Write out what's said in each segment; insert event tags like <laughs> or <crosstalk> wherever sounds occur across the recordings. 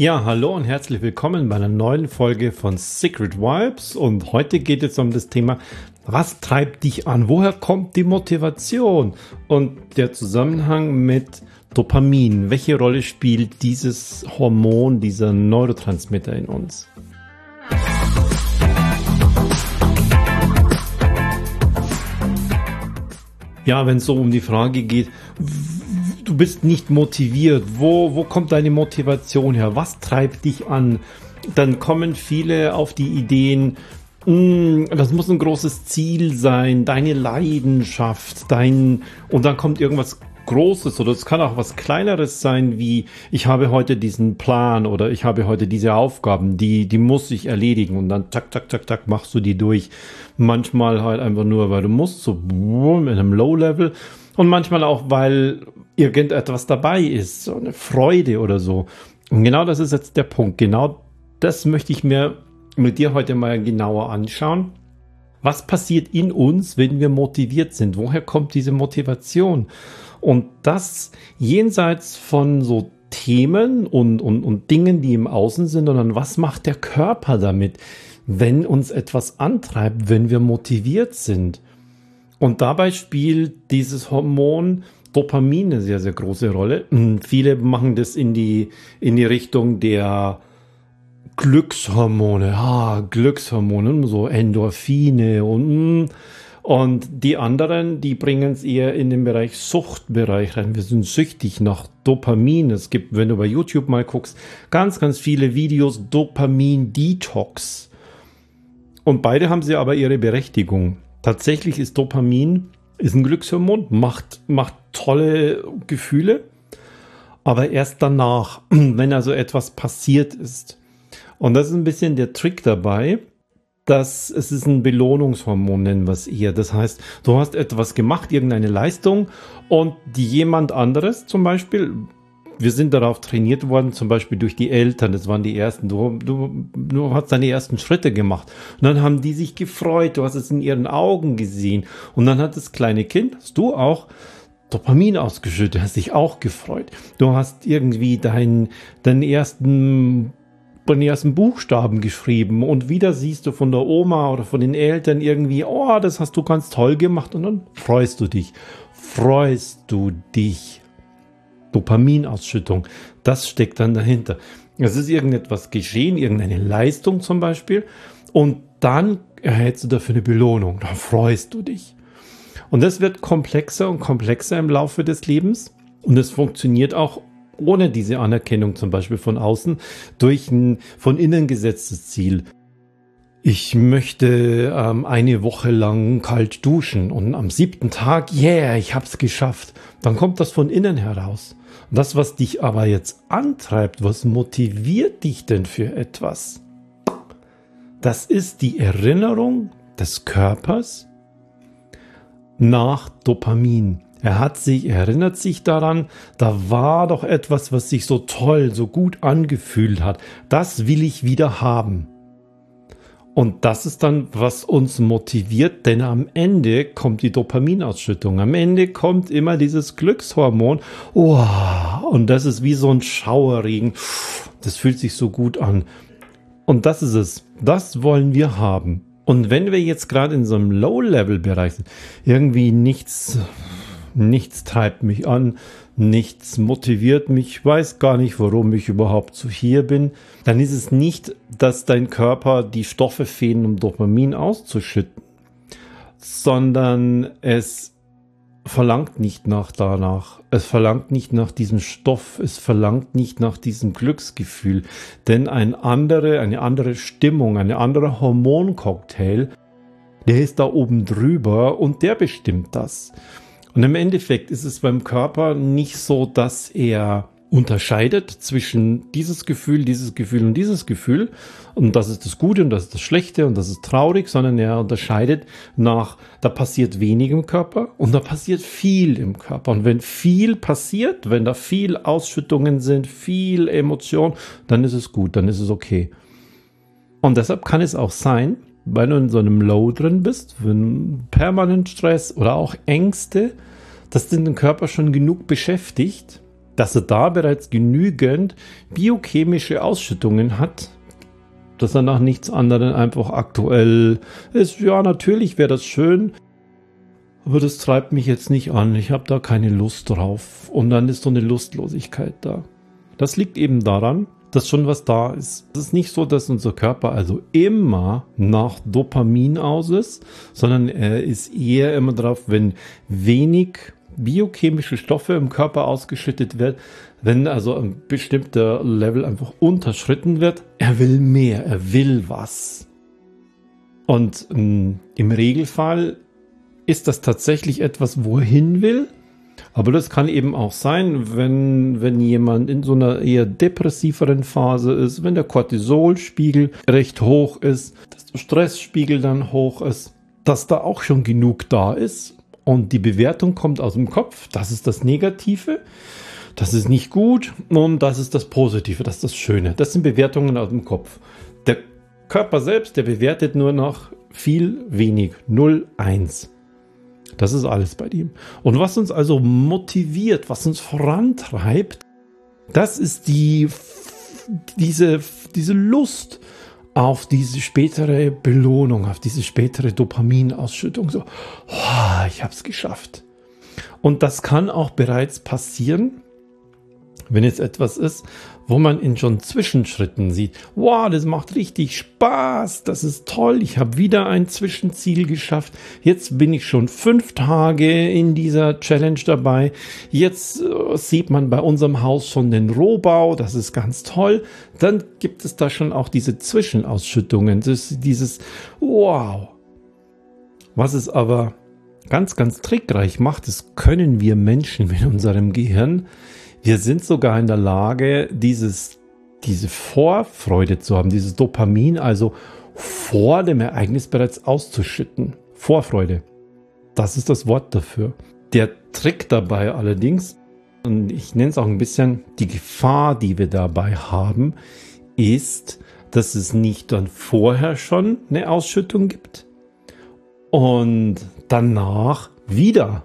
Ja, hallo und herzlich willkommen bei einer neuen Folge von Secret Vibes. Und heute geht es um das Thema, was treibt dich an? Woher kommt die Motivation? Und der Zusammenhang mit Dopamin. Welche Rolle spielt dieses Hormon, dieser Neurotransmitter in uns? Ja, wenn es so um die Frage geht, du bist nicht motiviert. Wo, wo kommt deine Motivation her? Was treibt dich an? Dann kommen viele auf die Ideen, hm, das muss ein großes Ziel sein, deine Leidenschaft, dein, und dann kommt irgendwas Großes oder es kann auch was Kleineres sein, wie ich habe heute diesen Plan oder ich habe heute diese Aufgaben, die, die muss ich erledigen und dann tak, tak, tak, tak, machst du die durch. Manchmal halt einfach nur, weil du musst, so in einem Low-Level und manchmal auch, weil irgendetwas dabei ist, so eine Freude oder so. Und genau das ist jetzt der Punkt. Genau das möchte ich mir mit dir heute mal genauer anschauen. Was passiert in uns, wenn wir motiviert sind? Woher kommt diese Motivation? Und das jenseits von so Themen und, und, und Dingen, die im Außen sind, sondern was macht der Körper damit, wenn uns etwas antreibt, wenn wir motiviert sind? Und dabei spielt dieses Hormon Dopamin eine sehr, sehr große Rolle. Hm, viele machen das in die, in die Richtung der Glückshormone, ah, Glückshormone, so Endorphine und, hm. und die anderen, die bringen es eher in den Bereich Suchtbereich rein. Wir sind süchtig nach Dopamin. Es gibt, wenn du bei YouTube mal guckst, ganz, ganz viele Videos Dopamin-Detox. Und beide haben sie aber ihre Berechtigung. Tatsächlich ist Dopamin ist ein Glückshormon, macht, macht tolle Gefühle, aber erst danach, <clears throat> wenn also etwas passiert ist. Und das ist ein bisschen der Trick dabei, dass es ist ein Belohnungshormon, nennen wir es eher. Das heißt, du hast etwas gemacht, irgendeine Leistung und jemand anderes zum Beispiel wir sind darauf trainiert worden, zum Beispiel durch die Eltern, das waren die ersten, du, du, du hast deine ersten Schritte gemacht. Und dann haben die sich gefreut, du hast es in ihren Augen gesehen. Und dann hat das kleine Kind, hast du auch, Dopamin ausgeschüttet, hast dich auch gefreut. Du hast irgendwie deinen, deinen ersten den ersten Buchstaben geschrieben und wieder siehst du von der Oma oder von den Eltern irgendwie, oh, das hast du ganz toll gemacht und dann freust du dich. Freust du dich. Dopaminausschüttung. Das steckt dann dahinter. Es ist irgendetwas geschehen, irgendeine Leistung zum Beispiel, und dann erhältst du dafür eine Belohnung. Dann freust du dich. Und das wird komplexer und komplexer im Laufe des Lebens. Und es funktioniert auch ohne diese Anerkennung zum Beispiel von außen durch ein von innen gesetztes Ziel. Ich möchte ähm, eine Woche lang kalt duschen und am siebten Tag, yeah, ich hab's geschafft. Dann kommt das von innen heraus. Das, was dich aber jetzt antreibt, was motiviert dich denn für etwas? Das ist die Erinnerung des Körpers nach Dopamin. Er hat sich, er erinnert sich daran, da war doch etwas, was sich so toll, so gut angefühlt hat. Das will ich wieder haben. Und das ist dann, was uns motiviert, denn am Ende kommt die Dopaminausschüttung. Am Ende kommt immer dieses Glückshormon. Oh, und das ist wie so ein Schauerregen. Das fühlt sich so gut an. Und das ist es. Das wollen wir haben. Und wenn wir jetzt gerade in so einem Low-Level-Bereich sind, irgendwie nichts, nichts treibt mich an, nichts motiviert mich, ich weiß gar nicht, warum ich überhaupt so hier bin, dann ist es nicht, dass dein Körper die Stoffe fehlen, um Dopamin auszuschütten, sondern es verlangt nicht nach danach. Es verlangt nicht nach diesem Stoff. Es verlangt nicht nach diesem Glücksgefühl. Denn ein andere, eine andere Stimmung, ein anderer Hormoncocktail, der ist da oben drüber und der bestimmt das. Und im Endeffekt ist es beim Körper nicht so, dass er unterscheidet zwischen dieses Gefühl, dieses Gefühl und dieses Gefühl. Und das ist das Gute und das ist das Schlechte und das ist traurig, sondern er unterscheidet nach, da passiert wenig im Körper und da passiert viel im Körper. Und wenn viel passiert, wenn da viel Ausschüttungen sind, viel Emotion, dann ist es gut, dann ist es okay. Und deshalb kann es auch sein, wenn du in so einem Low drin bist, wenn permanent Stress oder auch Ängste, dass den Körper schon genug beschäftigt dass er da bereits genügend biochemische Ausschüttungen hat, dass er nach nichts anderem einfach aktuell ist. Ja, natürlich wäre das schön, aber das treibt mich jetzt nicht an. Ich habe da keine Lust drauf. Und dann ist so eine Lustlosigkeit da. Das liegt eben daran, dass schon was da ist. Es ist nicht so, dass unser Körper also immer nach Dopamin aus ist, sondern er ist eher immer drauf, wenn wenig biochemische Stoffe im Körper ausgeschüttet wird, wenn also ein bestimmter Level einfach unterschritten wird, er will mehr, er will was. Und ähm, im Regelfall ist das tatsächlich etwas, wo er hin will. Aber das kann eben auch sein, wenn, wenn jemand in so einer eher depressiveren Phase ist, wenn der Cortisolspiegel recht hoch ist, dass der Stressspiegel dann hoch ist, dass da auch schon genug da ist und die Bewertung kommt aus dem Kopf, das ist das Negative, das ist nicht gut und das ist das Positive, das ist das Schöne. Das sind Bewertungen aus dem Kopf. Der Körper selbst, der bewertet nur noch viel wenig, 0, 1. Das ist alles bei ihm. Und was uns also motiviert, was uns vorantreibt, das ist die, diese, diese Lust auf diese spätere Belohnung, auf diese spätere Dopaminausschüttung. So, oh, ich habe es geschafft. Und das kann auch bereits passieren, wenn jetzt etwas ist, wo man in schon Zwischenschritten sieht, wow, das macht richtig Spaß, das ist toll, ich habe wieder ein Zwischenziel geschafft, jetzt bin ich schon fünf Tage in dieser Challenge dabei, jetzt äh, sieht man bei unserem Haus schon den Rohbau, das ist ganz toll, dann gibt es da schon auch diese Zwischenausschüttungen, das, dieses wow. Was es aber ganz, ganz trickreich macht, das können wir Menschen mit unserem Gehirn, wir sind sogar in der Lage, dieses, diese Vorfreude zu haben, dieses Dopamin also vor dem Ereignis bereits auszuschütten. Vorfreude. Das ist das Wort dafür. Der Trick dabei allerdings, und ich nenne es auch ein bisschen die Gefahr, die wir dabei haben, ist, dass es nicht dann vorher schon eine Ausschüttung gibt und danach wieder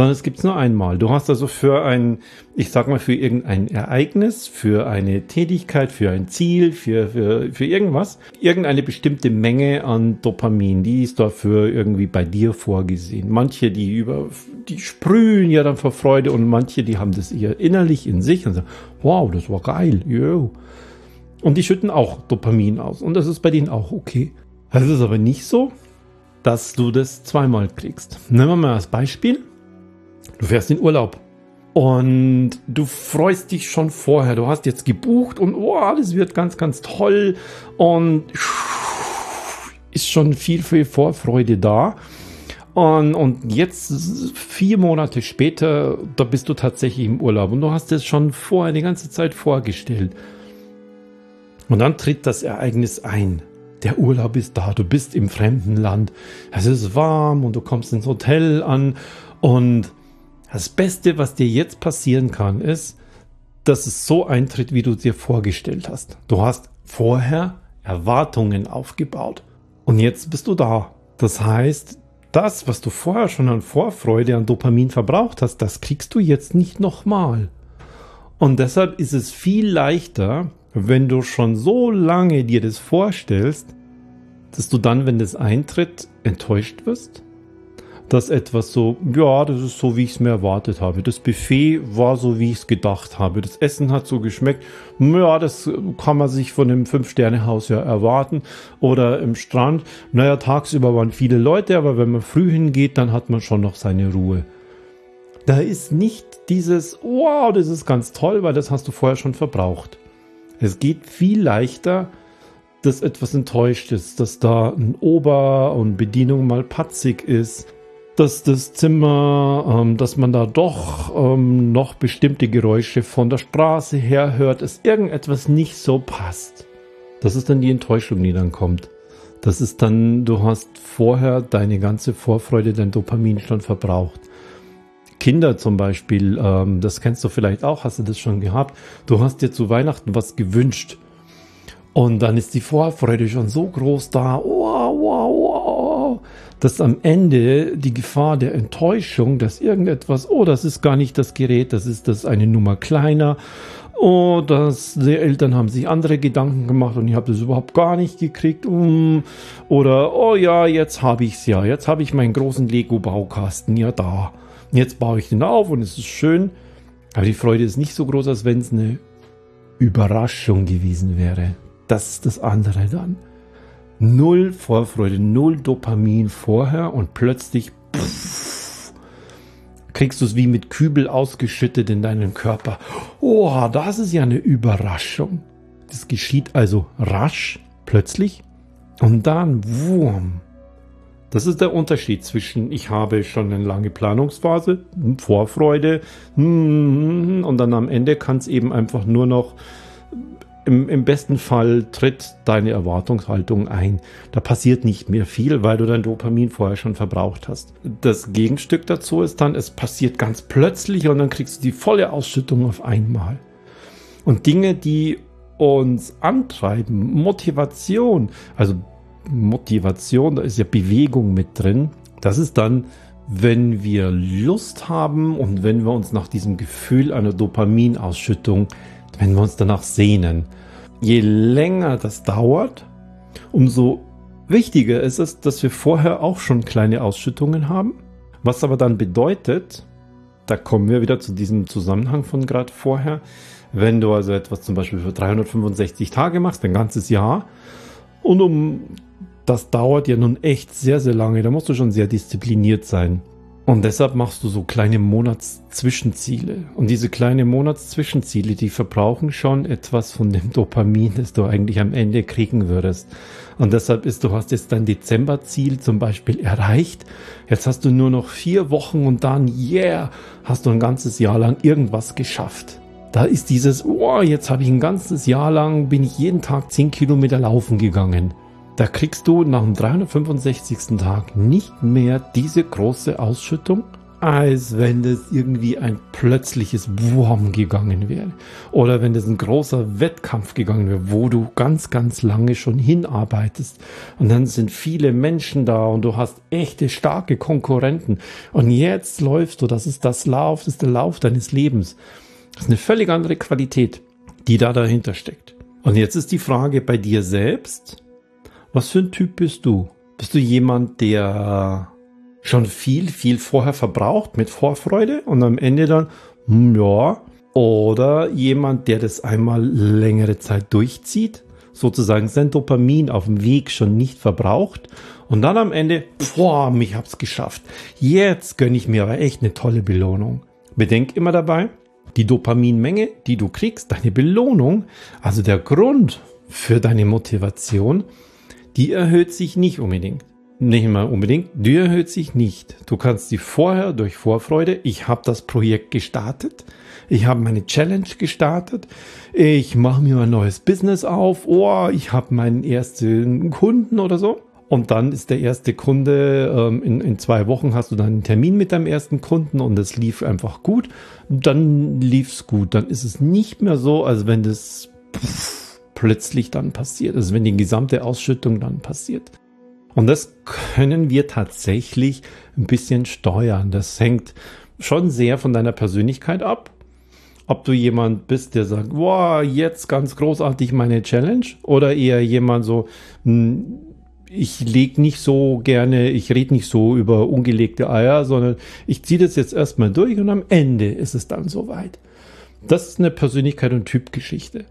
sondern es gibt es nur einmal. Du hast also für ein, ich sag mal, für irgendein Ereignis, für eine Tätigkeit, für ein Ziel, für, für, für irgendwas, irgendeine bestimmte Menge an Dopamin, die ist dafür irgendwie bei dir vorgesehen. Manche, die über, die sprühen ja dann vor Freude und manche, die haben das eher innerlich in sich und sagen, wow, das war geil, yo. Und die schütten auch Dopamin aus und das ist bei denen auch okay. Das ist aber nicht so, dass du das zweimal kriegst. Nehmen wir mal als Beispiel. Du fährst in Urlaub und du freust dich schon vorher. Du hast jetzt gebucht und oh, das wird ganz, ganz toll und ist schon viel, viel Vorfreude da. Und, und jetzt, vier Monate später, da bist du tatsächlich im Urlaub und du hast es schon vorher die ganze Zeit vorgestellt. Und dann tritt das Ereignis ein. Der Urlaub ist da, du bist im fremden Land. Es ist warm und du kommst ins Hotel an und das Beste, was dir jetzt passieren kann, ist, dass es so eintritt, wie du dir vorgestellt hast. Du hast vorher Erwartungen aufgebaut und jetzt bist du da. Das heißt, das, was du vorher schon an Vorfreude, an Dopamin verbraucht hast, das kriegst du jetzt nicht nochmal. Und deshalb ist es viel leichter, wenn du schon so lange dir das vorstellst, dass du dann, wenn das eintritt, enttäuscht wirst dass etwas so, ja, das ist so, wie ich es mir erwartet habe. Das Buffet war so, wie ich es gedacht habe. Das Essen hat so geschmeckt. Ja, das kann man sich von einem Fünf-Sterne-Haus ja erwarten. Oder im Strand. Naja, tagsüber waren viele Leute, aber wenn man früh hingeht, dann hat man schon noch seine Ruhe. Da ist nicht dieses, wow, das ist ganz toll, weil das hast du vorher schon verbraucht. Es geht viel leichter, dass etwas enttäuscht ist, dass da ein Ober und Bedienung mal patzig ist, dass das Zimmer, ähm, dass man da doch ähm, noch bestimmte Geräusche von der Straße her hört, dass irgendetwas nicht so passt. Das ist dann die Enttäuschung, die dann kommt. Das ist dann, du hast vorher deine ganze Vorfreude, dein Dopamin schon verbraucht. Kinder zum Beispiel, ähm, das kennst du vielleicht auch, hast du das schon gehabt. Du hast dir zu Weihnachten was gewünscht. Und dann ist die Vorfreude schon so groß da. Wow, wow, wow genau, dass am Ende die Gefahr der Enttäuschung, dass irgendetwas, oh, das ist gar nicht das Gerät, das ist das eine Nummer kleiner, oh, das, die Eltern haben sich andere Gedanken gemacht und ich habe das überhaupt gar nicht gekriegt, um, oder, oh ja, jetzt habe ich es ja, jetzt habe ich meinen großen Lego-Baukasten ja da. Jetzt baue ich den auf und es ist schön, aber die Freude ist nicht so groß, als wenn es eine Überraschung gewesen wäre. Das ist das andere dann. Null Vorfreude, null Dopamin vorher und plötzlich pff, kriegst du es wie mit Kübel ausgeschüttet in deinen Körper. Oh, das ist ja eine Überraschung. Das geschieht also rasch, plötzlich und dann Wurm. Das ist der Unterschied zwischen, ich habe schon eine lange Planungsphase, Vorfreude, hm, und dann am Ende kann es eben einfach nur noch, im, im, besten Fall tritt deine Erwartungshaltung ein. Da passiert nicht mehr viel, weil du dein Dopamin vorher schon verbraucht hast. Das Gegenstück dazu ist dann, es passiert ganz plötzlich und dann kriegst du die volle Ausschüttung auf einmal. Und Dinge, die uns antreiben, Motivation, also Motivation, da ist ja Bewegung mit drin. Das ist dann, wenn wir Lust haben und wenn wir uns nach diesem Gefühl einer Dopaminausschüttung, wenn wir uns danach sehnen. Je länger das dauert, umso wichtiger ist es, dass wir vorher auch schon kleine Ausschüttungen haben. Was aber dann bedeutet, da kommen wir wieder zu diesem Zusammenhang von gerade vorher, wenn du also etwas zum Beispiel für 365 Tage machst, ein ganzes Jahr, und um das dauert ja nun echt sehr, sehr lange. Da musst du schon sehr diszipliniert sein. Und deshalb machst du so kleine Monatszwischenziele. Und diese kleinen Monatszwischenziele, die verbrauchen schon etwas von dem <laughs> Dopamin, das du eigentlich am Ende kriegen würdest. Und deshalb ist, du hast jetzt dein Dezemberziel zum Beispiel erreicht. Jetzt hast du nur noch vier Wochen und dann, yeah, hast du ein ganzes Jahr lang irgendwas geschafft. Da ist dieses, oh, jetzt habe ich ein ganzes Jahr lang, bin ich jeden Tag zehn Kilometer laufen gegangen. Da kriegst du nach dem 365. Tag nicht mehr diese große Ausschüttung, als wenn das irgendwie ein plötzliches Wurm gegangen wäre. Oder wenn das ein großer Wettkampf gegangen wäre, wo du ganz, ganz lange schon hinarbeitest. Und dann sind viele Menschen da und du hast echte, starke Konkurrenten. Und jetzt läufst du, das ist das Lauf, das ist der Lauf deines Lebens. Das ist eine völlig andere Qualität, die da dahinter steckt. Und jetzt ist die Frage bei dir selbst, was für ein Typ bist du? Bist du jemand, der schon viel, viel vorher verbraucht mit Vorfreude und am Ende dann, hm, ja, oder jemand, der das einmal längere Zeit durchzieht, sozusagen sein Dopamin auf dem Weg schon nicht verbraucht und dann am Ende, boah, mich hab's geschafft. Jetzt gönne ich mir aber echt eine tolle Belohnung. Bedenk immer dabei, die Dopaminmenge, die du kriegst, deine Belohnung, also der Grund für deine Motivation, die erhöht sich nicht unbedingt. Nicht mal unbedingt, die erhöht sich nicht. Du kannst sie vorher durch Vorfreude, ich habe das Projekt gestartet, ich habe meine Challenge gestartet, ich mache mir ein neues Business auf, oh, ich habe meinen ersten Kunden oder so. Und dann ist der erste Kunde, ähm, in, in zwei Wochen hast du dann einen Termin mit deinem ersten Kunden und es lief einfach gut. Dann lief es gut. Dann ist es nicht mehr so, als wenn das pff, plötzlich dann passiert, also wenn die gesamte Ausschüttung dann passiert. Und das können wir tatsächlich ein bisschen steuern. Das hängt schon sehr von deiner Persönlichkeit ab. Ob du jemand bist, der sagt, wow, jetzt ganz großartig meine Challenge, oder eher jemand so, hm, ich lege nicht so gerne, ich rede nicht so über ungelegte Eier, sondern ich ziehe das jetzt erstmal durch und am Ende ist es dann soweit. Das ist eine Persönlichkeit und Typgeschichte.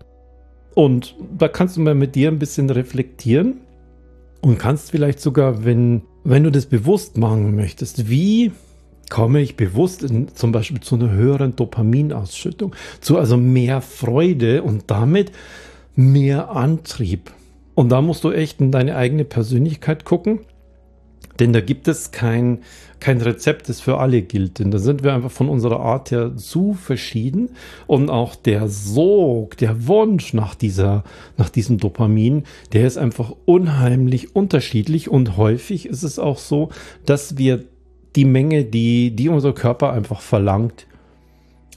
Und da kannst du mal mit dir ein bisschen reflektieren und kannst vielleicht sogar, wenn, wenn du das bewusst machen möchtest, wie komme ich bewusst in, zum Beispiel zu einer höheren Dopaminausschüttung, zu also mehr Freude und damit mehr Antrieb. Und da musst du echt in deine eigene Persönlichkeit gucken denn da gibt es kein, kein Rezept, das für alle gilt. Denn da sind wir einfach von unserer Art her zu verschieden. Und auch der Sog, der Wunsch nach dieser, nach diesem Dopamin, der ist einfach unheimlich unterschiedlich. Und häufig ist es auch so, dass wir die Menge, die, die unser Körper einfach verlangt,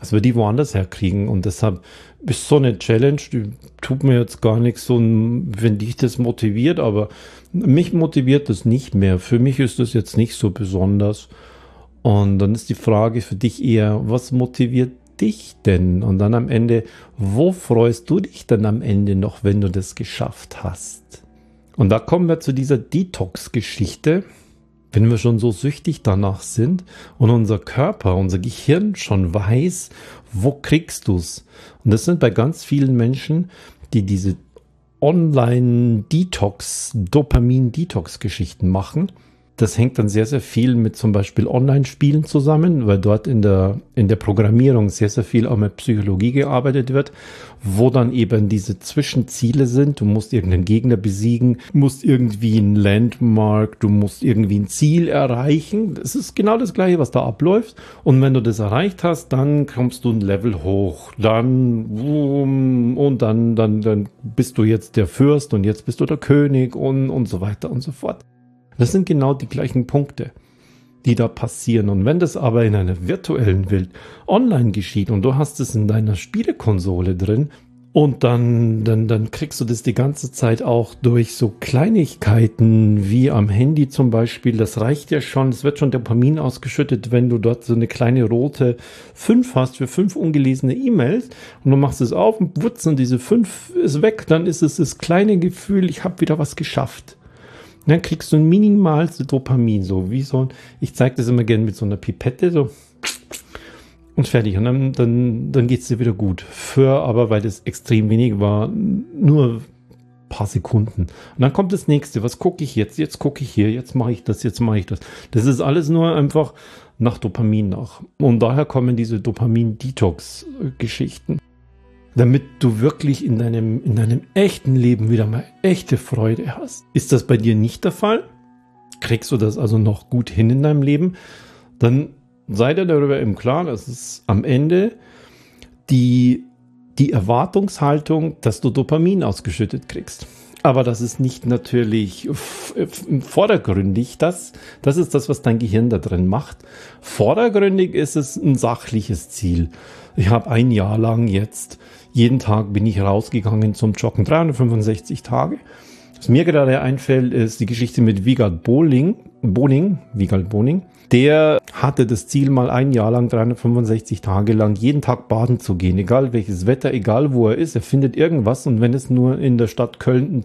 als wir die woanders herkriegen. Und deshalb ist so eine Challenge, die tut mir jetzt gar nichts so, wenn dich das motiviert, aber mich motiviert das nicht mehr. Für mich ist das jetzt nicht so besonders. Und dann ist die Frage für dich eher, was motiviert dich denn? Und dann am Ende, wo freust du dich dann am Ende noch, wenn du das geschafft hast? Und da kommen wir zu dieser Detox-Geschichte. Wenn wir schon so süchtig danach sind und unser Körper, unser Gehirn schon weiß, wo kriegst du's? Und das sind bei ganz vielen Menschen, die diese Online-Detox, Dopamin-Detox-Geschichten machen, das hängt dann sehr, sehr viel mit zum Beispiel Online-Spielen zusammen, weil dort in der, in der Programmierung sehr, sehr viel auch mit Psychologie gearbeitet wird, wo dann eben diese Zwischenziele sind. Du musst irgendeinen Gegner besiegen, musst irgendwie ein Landmark, du musst irgendwie ein Ziel erreichen. Das ist genau das Gleiche, was da abläuft. Und wenn du das erreicht hast, dann kommst du ein Level hoch. Dann, und dann, dann, dann bist du jetzt der Fürst und jetzt bist du der König und, und so weiter und so fort. Das sind genau die gleichen Punkte, die da passieren. Und wenn das aber in einer virtuellen Welt online geschieht und du hast es in deiner Spielekonsole drin, und dann, dann, dann kriegst du das die ganze Zeit auch durch so Kleinigkeiten wie am Handy zum Beispiel. Das reicht ja schon. Es wird schon Dopamin ausgeschüttet, wenn du dort so eine kleine rote 5 hast für fünf ungelesene E-Mails und du machst es auf und wutz und diese 5 ist weg. Dann ist es das kleine Gefühl, ich habe wieder was geschafft. Dann kriegst du ein minimales Dopamin, so wie so ein, ich zeige das immer gerne mit so einer Pipette, so und fertig. Und dann, dann, dann geht's dir wieder gut. Für aber, weil das extrem wenig war, nur paar Sekunden. Und dann kommt das nächste. Was gucke ich jetzt? Jetzt gucke ich hier. Jetzt mache ich das. Jetzt mache ich das. Das ist alles nur einfach nach Dopamin nach. Und daher kommen diese Dopamin-Detox-Geschichten damit du wirklich in deinem, in deinem echten Leben wieder mal echte Freude hast. Ist das bei dir nicht der Fall? Kriegst du das also noch gut hin in deinem Leben? Dann sei dir darüber im Klaren, dass es am Ende die, die Erwartungshaltung, dass du Dopamin ausgeschüttet kriegst. Aber das ist nicht natürlich vordergründig. Das, das ist das, was dein Gehirn da drin macht. Vordergründig ist es ein sachliches Ziel. Ich habe ein Jahr lang jetzt jeden Tag bin ich rausgegangen zum Joggen, 365 Tage. Was mir gerade einfällt, ist die Geschichte mit Wiegald Bohling, Bohling, Wiegald Bohling. Der hatte das Ziel, mal ein Jahr lang, 365 Tage lang, jeden Tag baden zu gehen. Egal welches Wetter, egal wo er ist, er findet irgendwas. Und wenn es nur in der Stadt Köln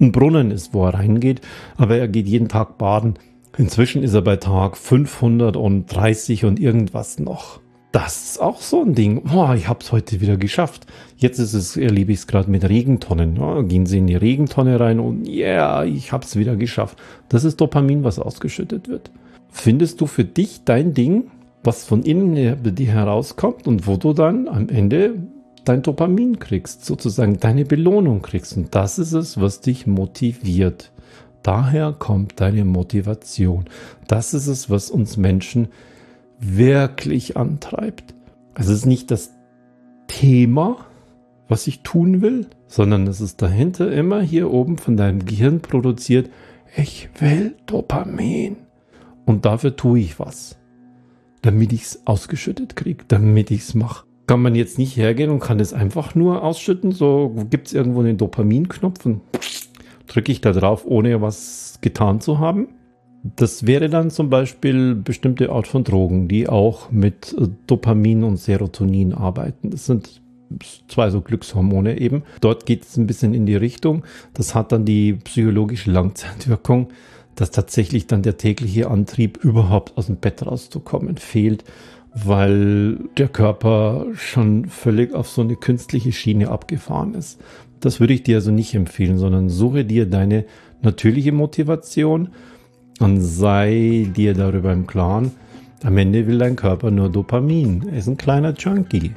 ein Brunnen ist, wo er reingeht, aber er geht jeden Tag baden. Inzwischen ist er bei Tag 530 und irgendwas noch das ist auch so ein Ding. Boah, ich habe es heute wieder geschafft. Jetzt ist es, erlebe ich es gerade mit Regentonnen. Ja, gehen Sie in die Regentonne rein und ja, yeah, ich habe es wieder geschafft. Das ist Dopamin, was ausgeschüttet wird. Findest du für dich dein Ding, was von innen bei dir herauskommt und wo du dann am Ende dein Dopamin kriegst, sozusagen deine Belohnung kriegst. Und das ist es, was dich motiviert. Daher kommt deine Motivation. Das ist es, was uns Menschen wirklich antreibt. Also es ist nicht das Thema, was ich tun will, sondern es ist dahinter immer hier oben von deinem Gehirn produziert, ich will Dopamin. Und dafür tue ich was, damit ich es ausgeschüttet kriege, damit ich es mache. Kann man jetzt nicht hergehen und kann es einfach nur ausschütten, so gibt es irgendwo einen Dopaminknopf und drücke ich da drauf, ohne was getan zu haben. Das wäre dann zum Beispiel bestimmte Art von Drogen, die auch mit äh, Dopamin und Serotonin arbeiten. Das sind zwei so Glückshormone eben. Dort geht es ein bisschen in die Richtung. Das hat dann die psychologische Langzeitwirkung, dass tatsächlich dann der tägliche Antrieb überhaupt aus dem Bett rauszukommen fehlt, weil der Körper schon völlig auf so eine künstliche Schiene abgefahren ist. Das würde ich dir also nicht empfehlen, sondern suche dir deine natürliche Motivation und sei dir darüber im Klaren, am Ende will dein Körper nur Dopamin. Er ist ein kleiner Junkie.